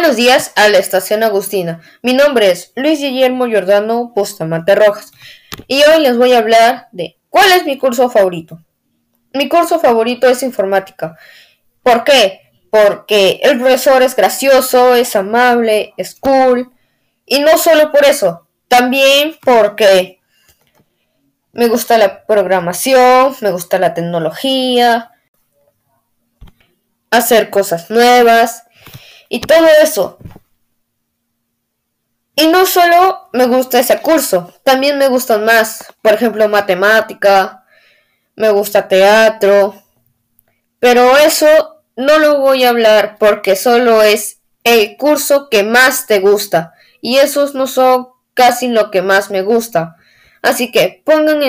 Buenos días a la Estación Agustina. Mi nombre es Luis Guillermo Giordano Bustamante Rojas y hoy les voy a hablar de cuál es mi curso favorito. Mi curso favorito es informática. ¿Por qué? Porque el profesor es gracioso, es amable, es cool y no solo por eso, también porque me gusta la programación, me gusta la tecnología, hacer cosas nuevas y todo eso. Y no solo me gusta ese curso, también me gustan más, por ejemplo, matemática, me gusta teatro, pero eso no lo voy a hablar porque solo es el curso que más te gusta y esos no son casi lo que más me gusta. Así que pongan